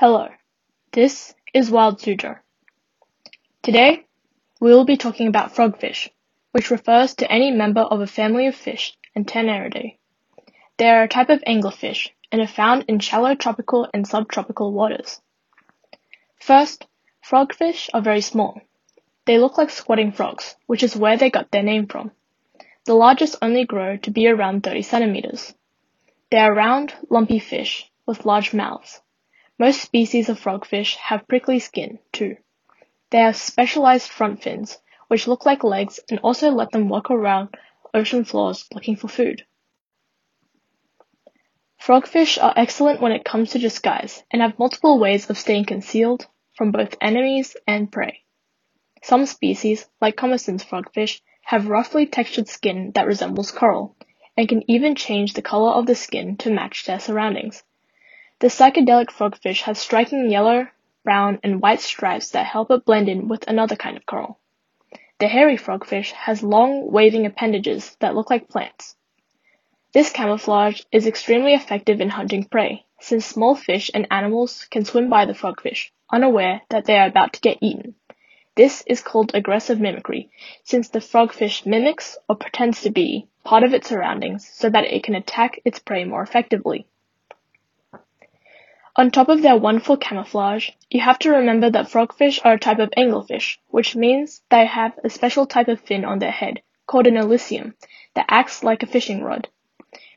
Hello, this is Wild Suzhou. Today, we will be talking about frogfish, which refers to any member of a family of fish Antennariidae. They are a type of anglerfish and are found in shallow tropical and subtropical waters. First, frogfish are very small. They look like squatting frogs, which is where they got their name from. The largest only grow to be around 30 centimeters. They are round, lumpy fish with large mouths. Most species of frogfish have prickly skin, too. They have specialized front fins, which look like legs and also let them walk around ocean floors looking for food. Frogfish are excellent when it comes to disguise and have multiple ways of staying concealed from both enemies and prey. Some species, like Commerson's frogfish, have roughly textured skin that resembles coral, and can even change the color of the skin to match their surroundings. The psychedelic frogfish has striking yellow, brown, and white stripes that help it blend in with another kind of coral. The hairy frogfish has long, waving appendages that look like plants. This camouflage is extremely effective in hunting prey, since small fish and animals can swim by the frogfish, unaware that they are about to get eaten. This is called aggressive mimicry, since the frogfish mimics, or pretends to be, part of its surroundings so that it can attack its prey more effectively. On top of their wonderful camouflage, you have to remember that frogfish are a type of anglerfish, which means they have a special type of fin on their head, called an illicium, that acts like a fishing rod.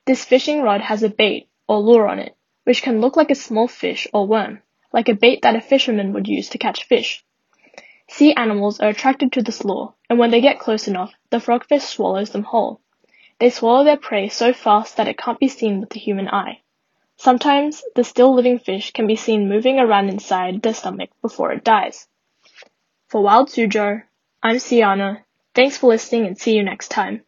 This fishing rod has a bait, or lure on it, which can look like a small fish or worm, like a bait that a fisherman would use to catch fish. Sea animals are attracted to this lure, and when they get close enough, the frogfish swallows them whole. They swallow their prey so fast that it can't be seen with the human eye. Sometimes the still living fish can be seen moving around inside the stomach before it dies. For Wild Suzhou, I'm Siana. Thanks for listening and see you next time.